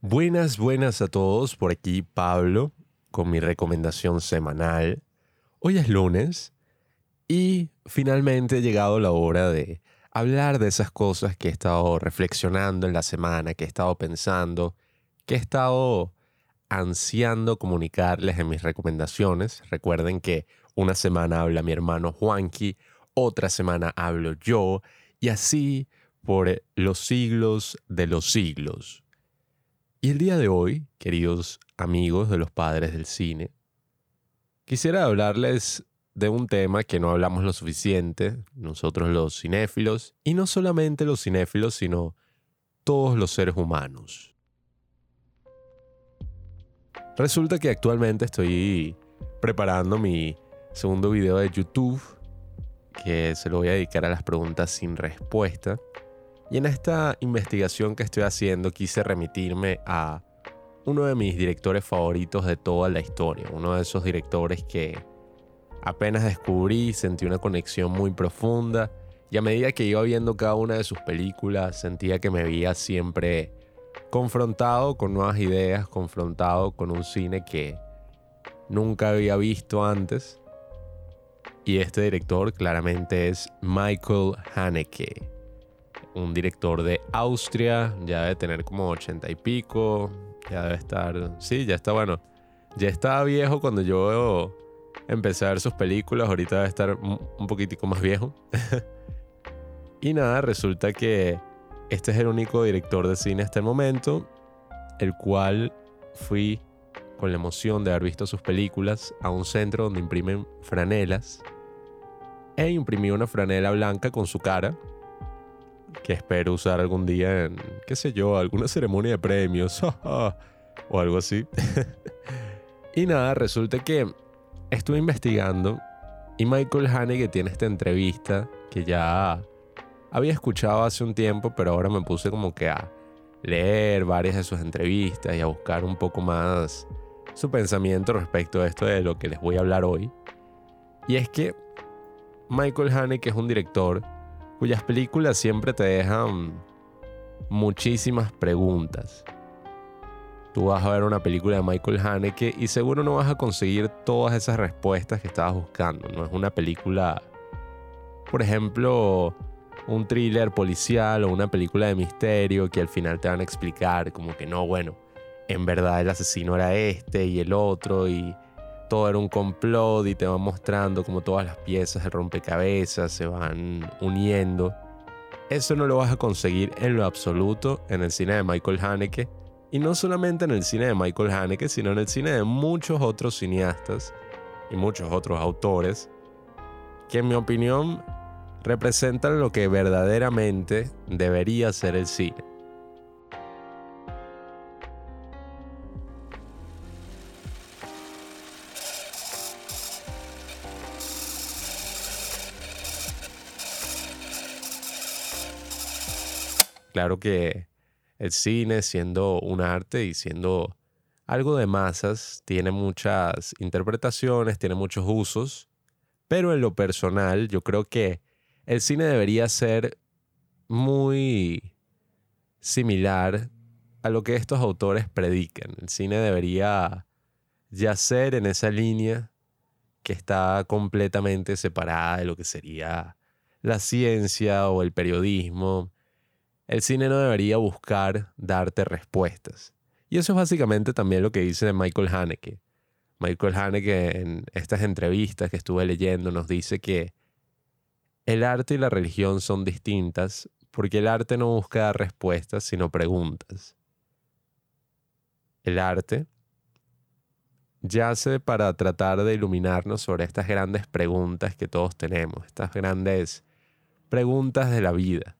Buenas, buenas a todos. Por aquí Pablo con mi recomendación semanal. Hoy es lunes y finalmente ha llegado la hora de hablar de esas cosas que he estado reflexionando en la semana, que he estado pensando, que he estado ansiando comunicarles en mis recomendaciones. Recuerden que una semana habla mi hermano Juanqui, otra semana hablo yo y así por los siglos de los siglos. Y el día de hoy, queridos amigos de los padres del cine, quisiera hablarles de un tema que no hablamos lo suficiente, nosotros los cinéfilos, y no solamente los cinéfilos, sino todos los seres humanos. Resulta que actualmente estoy preparando mi segundo video de YouTube, que se lo voy a dedicar a las preguntas sin respuesta. Y en esta investigación que estoy haciendo quise remitirme a uno de mis directores favoritos de toda la historia, uno de esos directores que apenas descubrí, sentí una conexión muy profunda y a medida que iba viendo cada una de sus películas sentía que me veía siempre confrontado con nuevas ideas, confrontado con un cine que nunca había visto antes. Y este director claramente es Michael Haneke un director de Austria, ya debe tener como ochenta y pico, ya debe estar, sí, ya está bueno, ya estaba viejo cuando yo empecé a ver sus películas, ahorita debe estar un poquitico más viejo. y nada, resulta que este es el único director de cine hasta el momento, el cual fui con la emoción de haber visto sus películas a un centro donde imprimen franelas e imprimí una franela blanca con su cara que espero usar algún día en, qué sé yo, alguna ceremonia de premios o algo así. y nada, resulta que estuve investigando y Michael Haneke tiene esta entrevista que ya había escuchado hace un tiempo, pero ahora me puse como que a leer varias de sus entrevistas y a buscar un poco más su pensamiento respecto a esto de lo que les voy a hablar hoy. Y es que Michael Haneke es un director cuyas películas siempre te dejan muchísimas preguntas. Tú vas a ver una película de Michael Haneke y seguro no vas a conseguir todas esas respuestas que estabas buscando. No es una película, por ejemplo, un thriller policial o una película de misterio que al final te van a explicar como que no, bueno, en verdad el asesino era este y el otro y todo era un complot y te va mostrando como todas las piezas de rompecabezas se van uniendo. Eso no lo vas a conseguir en lo absoluto en el cine de Michael Haneke. Y no solamente en el cine de Michael Haneke, sino en el cine de muchos otros cineastas y muchos otros autores que en mi opinión representan lo que verdaderamente debería ser el cine. Claro que el cine, siendo un arte y siendo algo de masas, tiene muchas interpretaciones, tiene muchos usos, pero en lo personal yo creo que el cine debería ser muy similar a lo que estos autores predican. El cine debería yacer en esa línea que está completamente separada de lo que sería la ciencia o el periodismo el cine no debería buscar darte respuestas. Y eso es básicamente también lo que dice Michael Haneke. Michael Haneke en estas entrevistas que estuve leyendo nos dice que el arte y la religión son distintas porque el arte no busca dar respuestas, sino preguntas. El arte yace para tratar de iluminarnos sobre estas grandes preguntas que todos tenemos, estas grandes preguntas de la vida.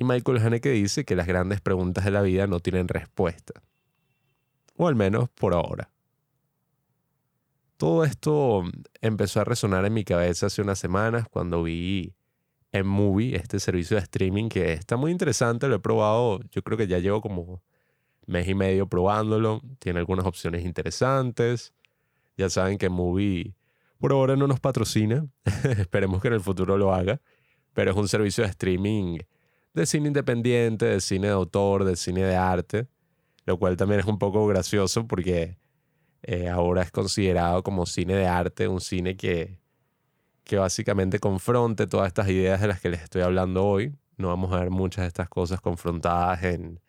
Y Michael Haneke dice que las grandes preguntas de la vida no tienen respuesta. O al menos por ahora. Todo esto empezó a resonar en mi cabeza hace unas semanas cuando vi en Movie, este servicio de streaming que está muy interesante, lo he probado, yo creo que ya llevo como mes y medio probándolo, tiene algunas opciones interesantes. Ya saben que Movie por ahora no nos patrocina, esperemos que en el futuro lo haga, pero es un servicio de streaming de cine independiente, de cine de autor, de cine de arte, lo cual también es un poco gracioso porque eh, ahora es considerado como cine de arte, un cine que, que básicamente confronte todas estas ideas de las que les estoy hablando hoy. No vamos a ver muchas de estas cosas confrontadas en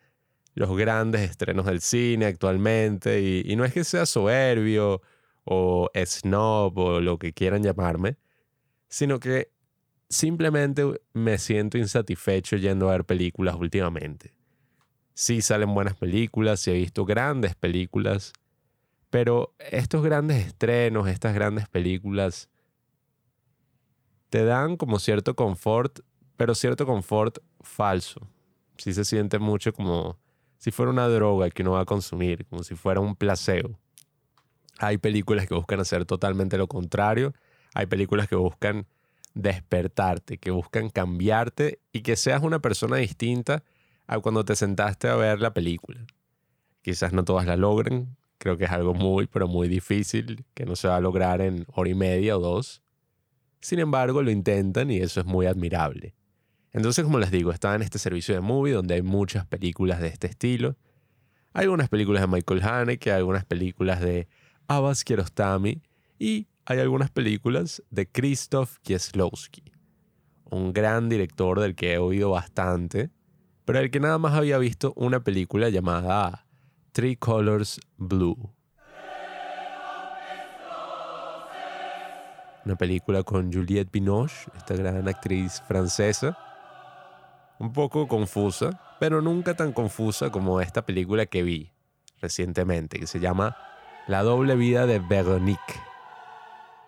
los grandes estrenos del cine actualmente. Y, y no es que sea soberbio o snob o lo que quieran llamarme, sino que simplemente me siento insatisfecho yendo a ver películas últimamente. Sí salen buenas películas, sí he visto grandes películas, pero estos grandes estrenos, estas grandes películas, te dan como cierto confort, pero cierto confort falso. Sí se siente mucho como si fuera una droga que uno va a consumir, como si fuera un placebo. Hay películas que buscan hacer totalmente lo contrario. Hay películas que buscan despertarte, que buscan cambiarte y que seas una persona distinta a cuando te sentaste a ver la película. Quizás no todas la logren, creo que es algo muy, pero muy difícil, que no se va a lograr en hora y media o dos. Sin embargo, lo intentan y eso es muy admirable. Entonces, como les digo, estaba en este servicio de movie donde hay muchas películas de este estilo. Hay algunas películas de Michael Haneke, algunas películas de Abbas Kiarostami y hay algunas películas de Krzysztof Kieslowski, un gran director del que he oído bastante, pero el que nada más había visto una película llamada Three Colors Blue. Una película con Juliette Binoche, esta gran actriz francesa. Un poco confusa, pero nunca tan confusa como esta película que vi recientemente, que se llama La doble vida de Veronique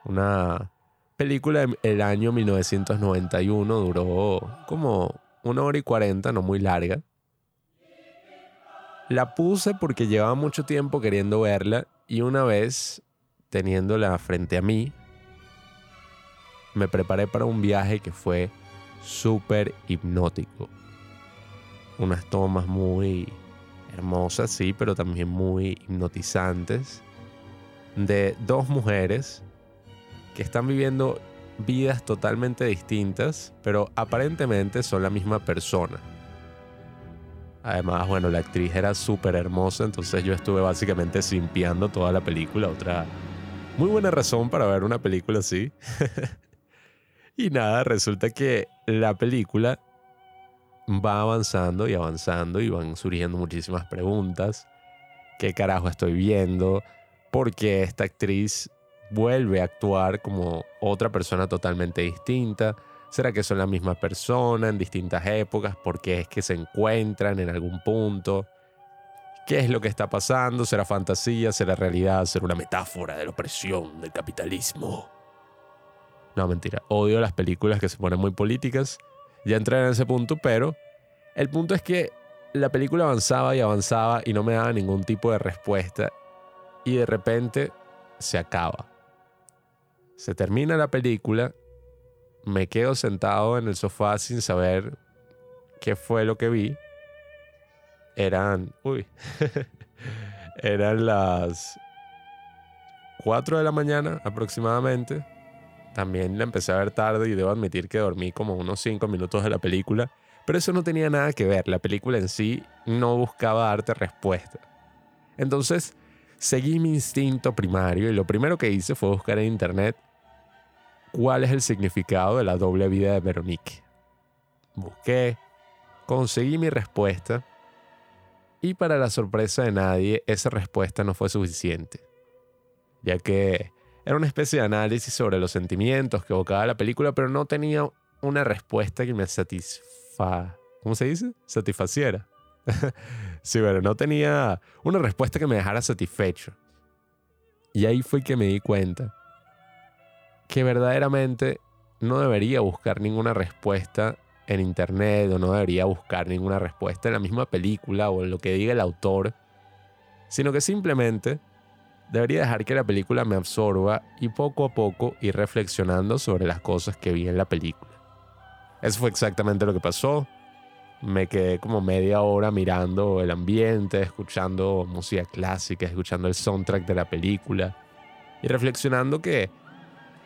una película del año 1991, duró como una hora y cuarenta, no muy larga. La puse porque llevaba mucho tiempo queriendo verla y una vez teniéndola frente a mí, me preparé para un viaje que fue súper hipnótico. Unas tomas muy hermosas, sí, pero también muy hipnotizantes, de dos mujeres que están viviendo vidas totalmente distintas, pero aparentemente son la misma persona. Además, bueno, la actriz era súper hermosa, entonces yo estuve básicamente simpiando toda la película. Otra muy buena razón para ver una película así. y nada, resulta que la película va avanzando y avanzando y van surgiendo muchísimas preguntas. ¿Qué carajo estoy viendo? ¿Por qué esta actriz vuelve a actuar como otra persona totalmente distinta? ¿Será que son la misma persona en distintas épocas? ¿Por qué es que se encuentran en algún punto? ¿Qué es lo que está pasando? ¿Será fantasía? ¿Será realidad? ¿Será una metáfora de la opresión del capitalismo? No, mentira. Odio las películas que se ponen muy políticas. Ya entré en ese punto, pero el punto es que la película avanzaba y avanzaba y no me daba ningún tipo de respuesta. Y de repente se acaba. Se termina la película, me quedo sentado en el sofá sin saber qué fue lo que vi. Eran, uy, eran las 4 de la mañana aproximadamente. También la empecé a ver tarde y debo admitir que dormí como unos 5 minutos de la película. Pero eso no tenía nada que ver. La película en sí no buscaba darte respuesta. Entonces, seguí mi instinto primario y lo primero que hice fue buscar en internet cuál es el significado de la doble vida de Veronique. Busqué, conseguí mi respuesta y para la sorpresa de nadie esa respuesta no fue suficiente, ya que era una especie de análisis sobre los sentimientos que evocaba la película, pero no tenía una respuesta que me satisfa... ¿Cómo se dice? Satisfaciera. sí, pero no tenía una respuesta que me dejara satisfecho. Y ahí fue que me di cuenta que verdaderamente no debería buscar ninguna respuesta en internet o no debería buscar ninguna respuesta en la misma película o en lo que diga el autor, sino que simplemente debería dejar que la película me absorba y poco a poco ir reflexionando sobre las cosas que vi en la película. Eso fue exactamente lo que pasó me quedé como media hora mirando el ambiente, escuchando música clásica, escuchando el soundtrack de la película y reflexionando que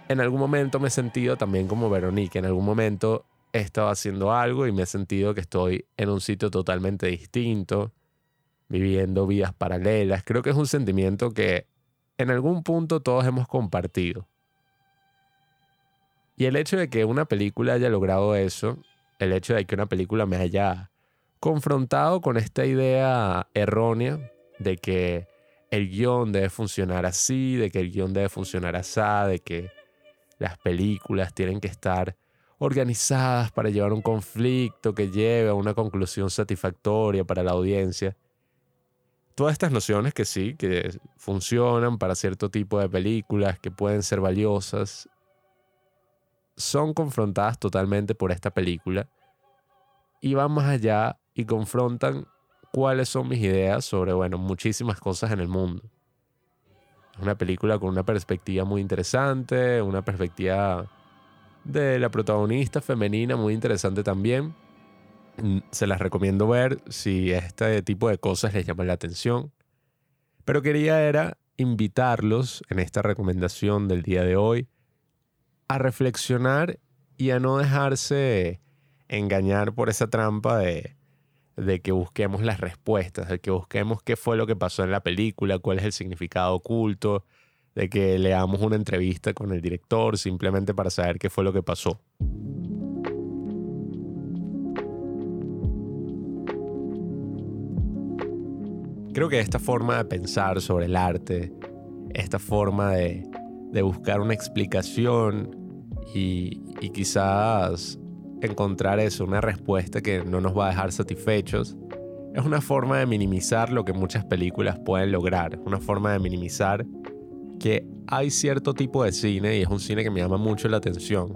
en algún momento me he sentido también como Veronique, en algún momento he estado haciendo algo y me he sentido que estoy en un sitio totalmente distinto, viviendo vidas paralelas. Creo que es un sentimiento que en algún punto todos hemos compartido. Y el hecho de que una película haya logrado eso, el hecho de que una película me haya confrontado con esta idea errónea de que el guion debe funcionar así, de que el guion debe funcionar así, de que las películas tienen que estar organizadas para llevar un conflicto que lleve a una conclusión satisfactoria para la audiencia. Todas estas nociones que sí, que funcionan para cierto tipo de películas, que pueden ser valiosas, son confrontadas totalmente por esta película y van más allá y confrontan cuáles son mis ideas sobre, bueno, muchísimas cosas en el mundo. Es una película con una perspectiva muy interesante, una perspectiva de la protagonista femenina muy interesante también. Mm, se las recomiendo ver si este tipo de cosas les llaman la atención. Pero quería era invitarlos en esta recomendación del día de hoy a reflexionar y a no dejarse engañar por esa trampa de, de que busquemos las respuestas, de que busquemos qué fue lo que pasó en la película, cuál es el significado oculto, de que leamos una entrevista con el director simplemente para saber qué fue lo que pasó. Creo que esta forma de pensar sobre el arte, esta forma de, buscar una explicación y, quizás encontrar eso, una respuesta que no nos va a dejar satisfechos, es una forma de minimizar lo que muchas películas pueden lograr, una forma de minimizar que hay cierto tipo de cine, y es un cine que me llama mucho la atención,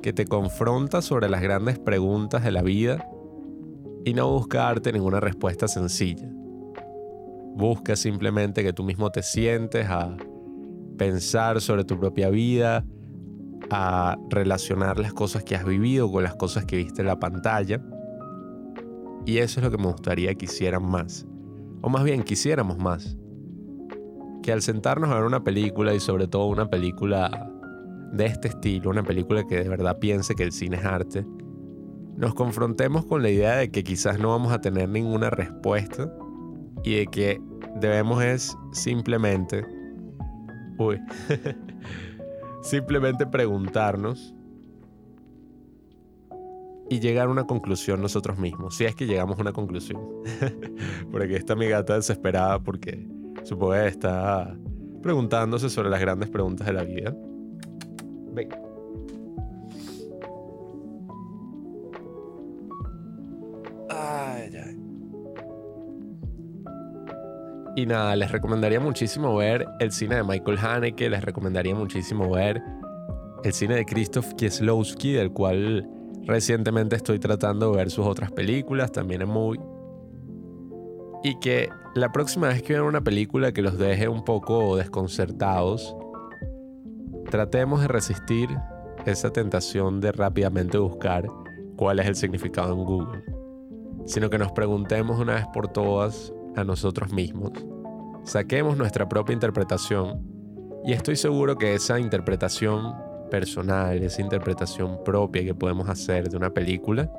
que te confronta sobre las grandes preguntas de la vida y no busca darte ninguna respuesta sencilla. Busca simplemente que tú mismo te sientes a pensar sobre tu propia vida, relacionar las cosas que has vivido con las cosas que viste en la pantalla. Y eso es lo que me gustaría que hicieran más. O más bien, quisiéramos más. Que al sentarnos a ver una película y sobre todo una película de este estilo, una película que de verdad piense que el cine es arte, nos confrontemos con la idea de que quizás no vamos a tener ninguna respuesta y de que debemos es simplemente... Uy. Simplemente preguntarnos y llegar a una conclusión nosotros mismos, si es que llegamos a una conclusión. porque esta mi gata desesperada porque supongo que está preguntándose sobre las grandes preguntas de la vida. Ven. Y nada, les recomendaría muchísimo ver el cine de Michael Haneke, les recomendaría muchísimo ver el cine de Krzysztof Kieslowski, del cual recientemente estoy tratando de ver sus otras películas, también es muy... Y que la próxima vez que vean una película que los deje un poco desconcertados, tratemos de resistir esa tentación de rápidamente buscar cuál es el significado en Google, sino que nos preguntemos una vez por todas a nosotros mismos, saquemos nuestra propia interpretación. Y estoy seguro que esa interpretación personal, esa interpretación propia que podemos hacer de una película,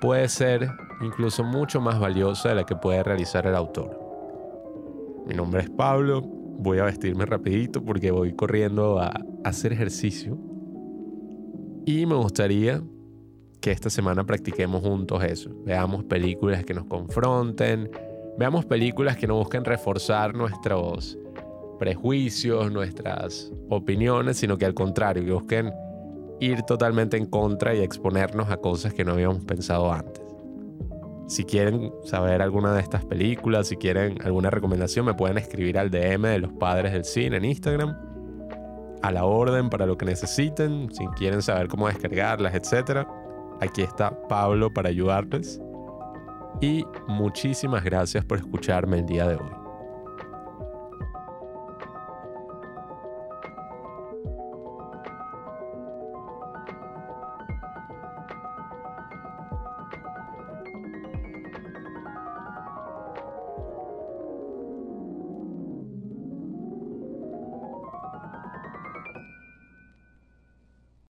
puede ser incluso mucho más valiosa de la que puede realizar el autor. Mi nombre es Pablo, voy a vestirme rapidito porque voy corriendo a hacer ejercicio. Y me gustaría que esta semana practiquemos juntos eso. Veamos películas que nos confronten, veamos películas que no busquen reforzar nuestros prejuicios, nuestras opiniones, sino que al contrario, que busquen ir totalmente en contra y exponernos a cosas que no habíamos pensado antes. Si quieren saber alguna de estas películas, si quieren alguna recomendación, me pueden escribir al DM de los padres del cine en Instagram. A la orden para lo que necesiten, si quieren saber cómo descargarlas, etc. Aquí está Pablo para ayudarles. Y muchísimas gracias por escucharme el día de hoy.